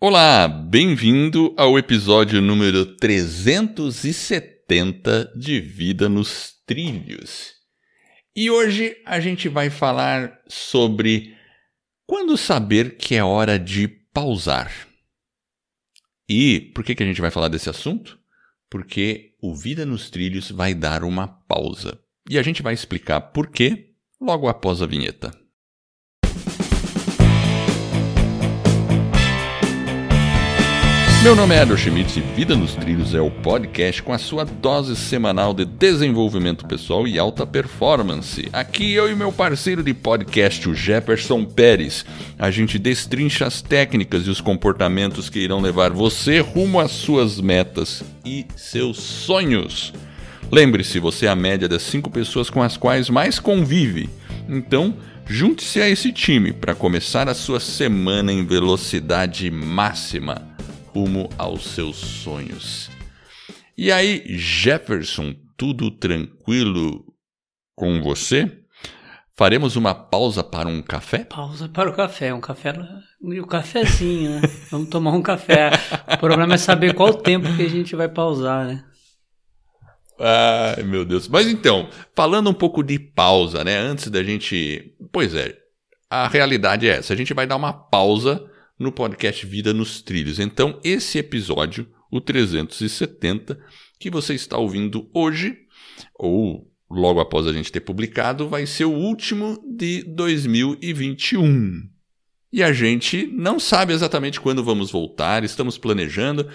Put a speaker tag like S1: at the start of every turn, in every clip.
S1: Olá, bem-vindo ao episódio número 370 de Vida nos Trilhos. E hoje a gente vai falar sobre quando saber que é hora de pausar. E por que, que a gente vai falar desse assunto? Porque o Vida nos Trilhos vai dar uma pausa. E a gente vai explicar por quê logo após a vinheta. Meu nome é Ado Schmitz e Vida nos Trilhos é o podcast com a sua dose semanal de desenvolvimento pessoal e alta performance. Aqui eu e meu parceiro de podcast, o Jefferson Pérez, a gente destrincha as técnicas e os comportamentos que irão levar você rumo às suas metas e seus sonhos. Lembre-se, você é a média das cinco pessoas com as quais mais convive. Então, junte-se a esse time para começar a sua semana em velocidade máxima rumo aos seus sonhos. E aí, Jefferson, tudo tranquilo com você? Faremos uma pausa para um café?
S2: Pausa para o café, um café e o um cafezinho, né? Vamos tomar um café. O problema é saber qual tempo que a gente vai pausar, né?
S1: Ai, meu Deus. Mas então, falando um pouco de pausa, né? Antes da gente. Pois é, a realidade é essa. A gente vai dar uma pausa no podcast Vida nos Trilhos. Então, esse episódio, o 370, que você está ouvindo hoje, ou logo após a gente ter publicado, vai ser o último de 2021. E a gente não sabe exatamente quando vamos voltar, estamos planejando.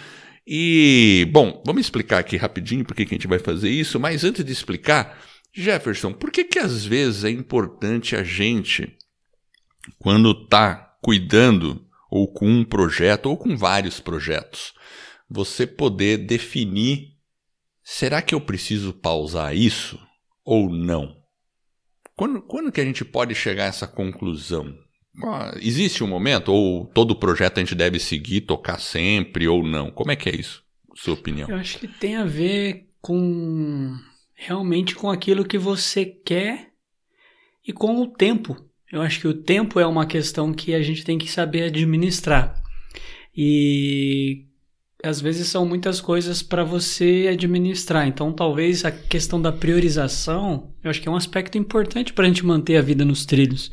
S1: E, bom, vamos explicar aqui rapidinho por que a gente vai fazer isso, mas antes de explicar, Jefferson, por que que às vezes é importante a gente, quando está cuidando ou com um projeto, ou com vários projetos, você poder definir: será que eu preciso pausar isso ou não? Quando, quando que a gente pode chegar a essa conclusão? Existe um momento, ou todo projeto a gente deve seguir, tocar sempre ou não? Como é que é isso, sua opinião?
S2: Eu acho que tem a ver com realmente com aquilo que você quer e com o tempo eu acho que o tempo é uma questão que a gente tem que saber administrar. E às vezes são muitas coisas para você administrar. Então, talvez a questão da priorização, eu acho que é um aspecto importante para a gente manter a vida nos trilhos.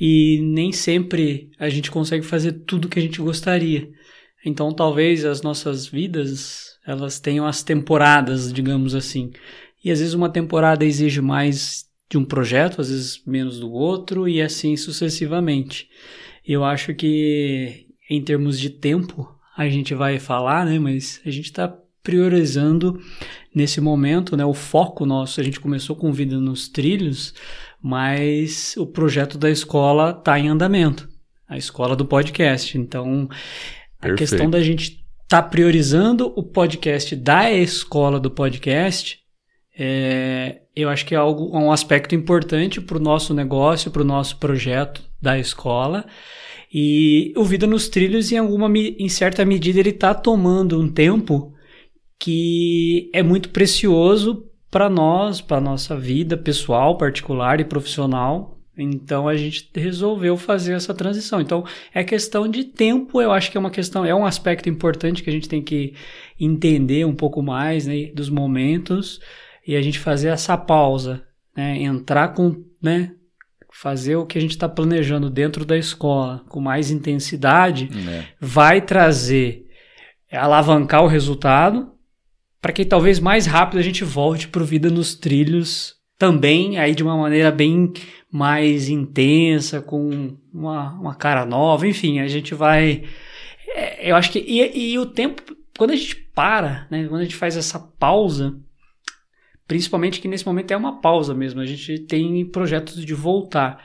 S2: E nem sempre a gente consegue fazer tudo que a gente gostaria. Então, talvez as nossas vidas, elas tenham as temporadas, digamos assim. E às vezes uma temporada exige mais de um projeto, às vezes menos do outro, e assim sucessivamente. Eu acho que em termos de tempo, a gente vai falar, né? Mas a gente está priorizando nesse momento, né? O foco nosso, a gente começou com vida nos trilhos, mas o projeto da escola está em andamento, a escola do podcast. Então, a Perfeito. questão da gente estar tá priorizando o podcast da escola do podcast é, eu acho que é algo, um aspecto importante para o nosso negócio, para o nosso projeto da escola. E o Vida nos Trilhos, em alguma em certa medida, ele está tomando um tempo que é muito precioso para nós, para nossa vida pessoal, particular e profissional. Então a gente resolveu fazer essa transição. Então é questão de tempo, eu acho que é uma questão, é um aspecto importante que a gente tem que entender um pouco mais né, dos momentos e a gente fazer essa pausa, né? entrar com, né? fazer o que a gente está planejando dentro da escola com mais intensidade, é. vai trazer, alavancar o resultado para que talvez mais rápido a gente volte para o Vida nos Trilhos também, aí de uma maneira bem mais intensa, com uma, uma cara nova, enfim, a gente vai. É, eu acho que. E, e o tempo, quando a gente para, né, quando a gente faz essa pausa, Principalmente que nesse momento é uma pausa mesmo, a gente tem projetos de voltar.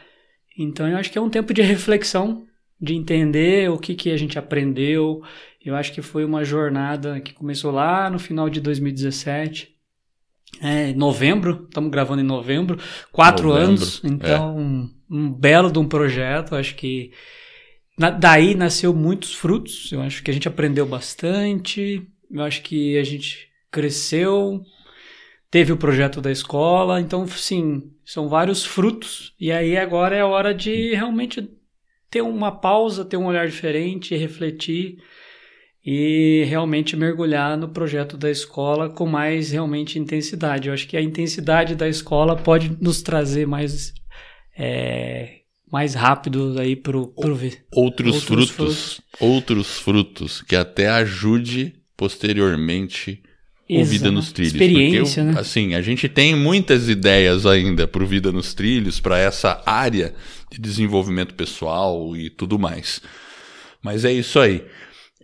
S2: Então eu acho que é um tempo de reflexão, de entender o que, que a gente aprendeu. Eu acho que foi uma jornada que começou lá no final de 2017. É, novembro, estamos gravando em novembro, quatro novembro, anos, então é. um, um, belo de um projeto, acho que na, daí nasceu muitos frutos, eu acho que a gente aprendeu bastante, eu acho que a gente cresceu, teve o projeto da escola, então sim, são vários frutos. E aí agora é a hora de realmente ter uma pausa, ter um olhar diferente, refletir e realmente mergulhar no projeto da escola com mais realmente intensidade. Eu acho que a intensidade da escola pode nos trazer mais é, mais rápido aí pro, pro
S1: ver. Outros, outros frutos, frutos, outros frutos que até ajude posteriormente o Vida nos Trilhos.
S2: Experiência,
S1: porque,
S2: né?
S1: Assim, a gente tem muitas ideias ainda para o Vida nos Trilhos, para essa área de desenvolvimento pessoal e tudo mais. Mas é isso aí.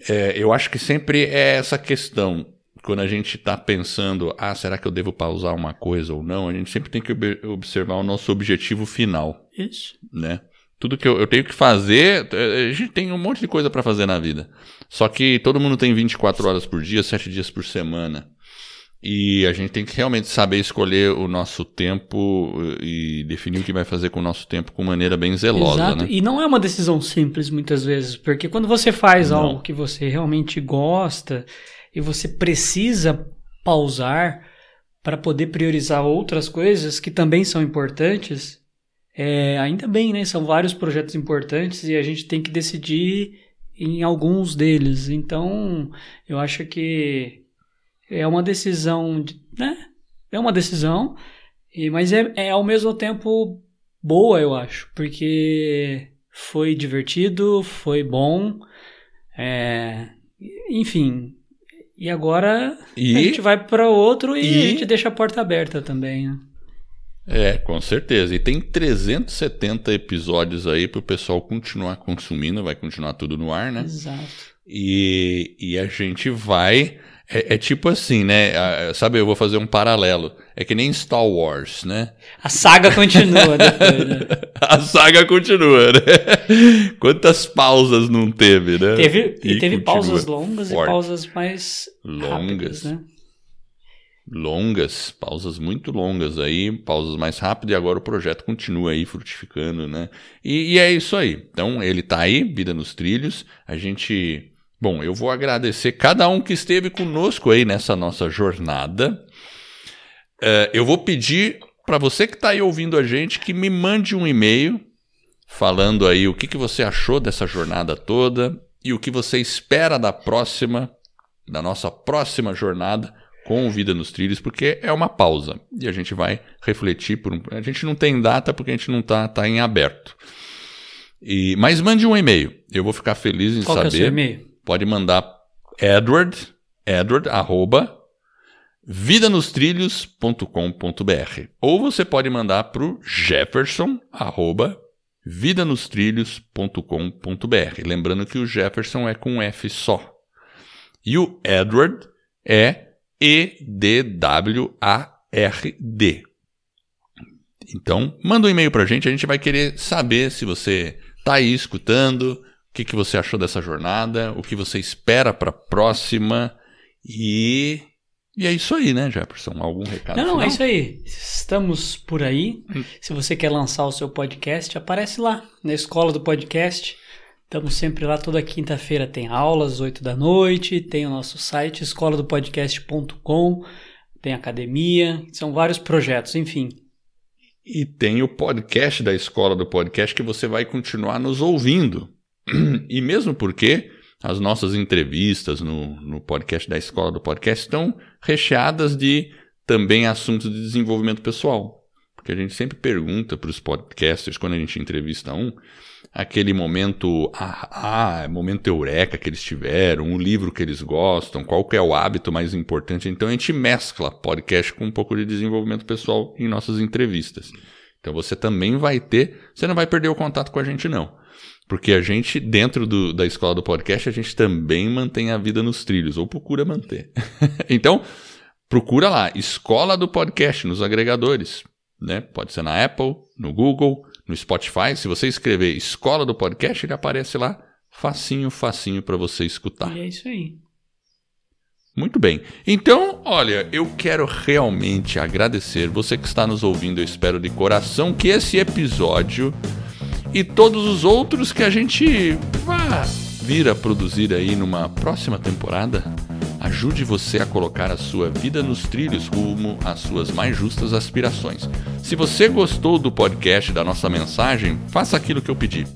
S1: É, eu acho que sempre é essa questão. Quando a gente está pensando, ah, será que eu devo pausar uma coisa ou não? A gente sempre tem que observar o nosso objetivo final.
S2: Isso.
S1: Né? Tudo que eu, eu tenho que fazer, é, a gente tem um monte de coisa para fazer na vida. Só que todo mundo tem 24 horas por dia, 7 dias por semana. E a gente tem que realmente saber escolher o nosso tempo eh, e definir o que vai fazer com o nosso tempo com maneira bem zelosa.
S2: Exato.
S1: Né?
S2: E não é uma decisão simples muitas vezes, porque quando você faz não. algo que você realmente gosta e você precisa pausar para poder priorizar outras coisas que também são importantes, é, ainda bem, né? São vários projetos importantes e a gente tem que decidir em alguns deles. Então, eu acho que é uma decisão, de, né? É uma decisão, e, mas é, é ao mesmo tempo boa, eu acho, porque foi divertido, foi bom, é, enfim. E agora e, a gente vai para outro e, e, a gente deixa a porta aberta também, né?
S1: É, com certeza. E tem 370 episódios aí para o pessoal continuar consumindo, vai continuar tudo no ar, né?
S2: Exato.
S1: E, e a gente vai é, é, tipo assim, né? Sabe, eu vou fazer um paralelo. É que nem Star Wars, né?
S2: A saga continua depois, né?
S1: A saga continua, né? Quantas pausas não teve, né?
S2: Teve, e teve pausas longas forte. e pausas mais longas, rápidas, né?
S1: Longas, pausas muito longas aí, pausas mais rápidas, e agora o projeto continua aí frutificando, né? E, e é isso aí. Então, ele tá aí, Vida nos Trilhos. A gente Bom, eu vou agradecer cada um que esteve conosco aí nessa nossa jornada. Uh, eu vou pedir para você que está aí ouvindo a gente que me mande um e-mail falando aí o que, que você achou dessa jornada toda e o que você espera da próxima, da nossa próxima jornada com Vida nos Trilhos, porque é uma pausa e a gente vai refletir por um... A gente não tem data porque a gente não está tá em aberto. E, mas mande um e-mail. Eu vou ficar feliz em
S2: Qual
S1: saber.
S2: Que é o seu e-mail?
S1: Pode mandar Edward, Edward, arroba, vidanostrilhos.com.br. Ou você pode mandar para o Jefferson, arroba, vidanostrilhos.com.br. Lembrando que o Jefferson é com F só. E o Edward é E-D-W-A-R-D. Então, manda um e-mail para a gente, a gente vai querer saber se você está aí escutando, que, que você achou dessa jornada, o que você espera para a próxima e e é isso aí, né, Jefferson? Algum recado?
S2: Não,
S1: não,
S2: é isso aí. Estamos por aí. Hum. Se você quer lançar o seu podcast, aparece lá na escola do podcast. Estamos sempre lá toda quinta-feira. Tem aulas, 8 da noite. Tem o nosso site, escoladopodcast.com. Tem academia. São vários projetos, enfim.
S1: E tem o podcast da Escola do Podcast que você vai continuar nos ouvindo. E mesmo porque as nossas entrevistas no, no podcast da Escola do Podcast estão recheadas de também assuntos de desenvolvimento pessoal. Porque a gente sempre pergunta para os podcasters, quando a gente entrevista um, aquele momento, ah, ah, momento eureka que eles tiveram, um livro que eles gostam, qual é o hábito mais importante. Então a gente mescla podcast com um pouco de desenvolvimento pessoal em nossas entrevistas. Então você também vai ter, você não vai perder o contato com a gente não. Porque a gente, dentro do, da escola do podcast, a gente também mantém a vida nos trilhos, ou procura manter. então, procura lá, Escola do Podcast, nos agregadores. Né? Pode ser na Apple, no Google, no Spotify. Se você escrever Escola do Podcast, ele aparece lá, facinho, facinho para você escutar.
S2: E é isso aí.
S1: Muito bem. Então, olha, eu quero realmente agradecer você que está nos ouvindo. Eu espero de coração que esse episódio e todos os outros que a gente vai vir a produzir aí numa próxima temporada ajude você a colocar a sua vida nos trilhos rumo às suas mais justas aspirações. Se você gostou do podcast da nossa mensagem, faça aquilo que eu pedi.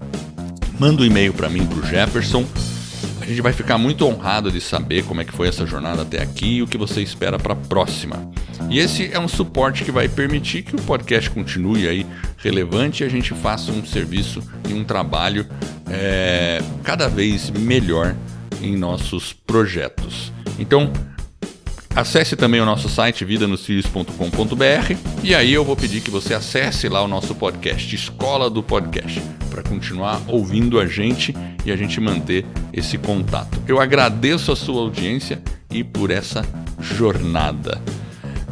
S1: Manda um e-mail para mim, pro Jefferson. A gente vai ficar muito honrado de saber como é que foi essa jornada até aqui e o que você espera para a próxima. E esse é um suporte que vai permitir que o podcast continue aí relevante e a gente faça um serviço e um trabalho é, cada vez melhor em nossos projetos. Então, Acesse também o nosso site vidanostrilhos.com.br e aí eu vou pedir que você acesse lá o nosso podcast, Escola do Podcast, para continuar ouvindo a gente e a gente manter esse contato. Eu agradeço a sua audiência e por essa jornada.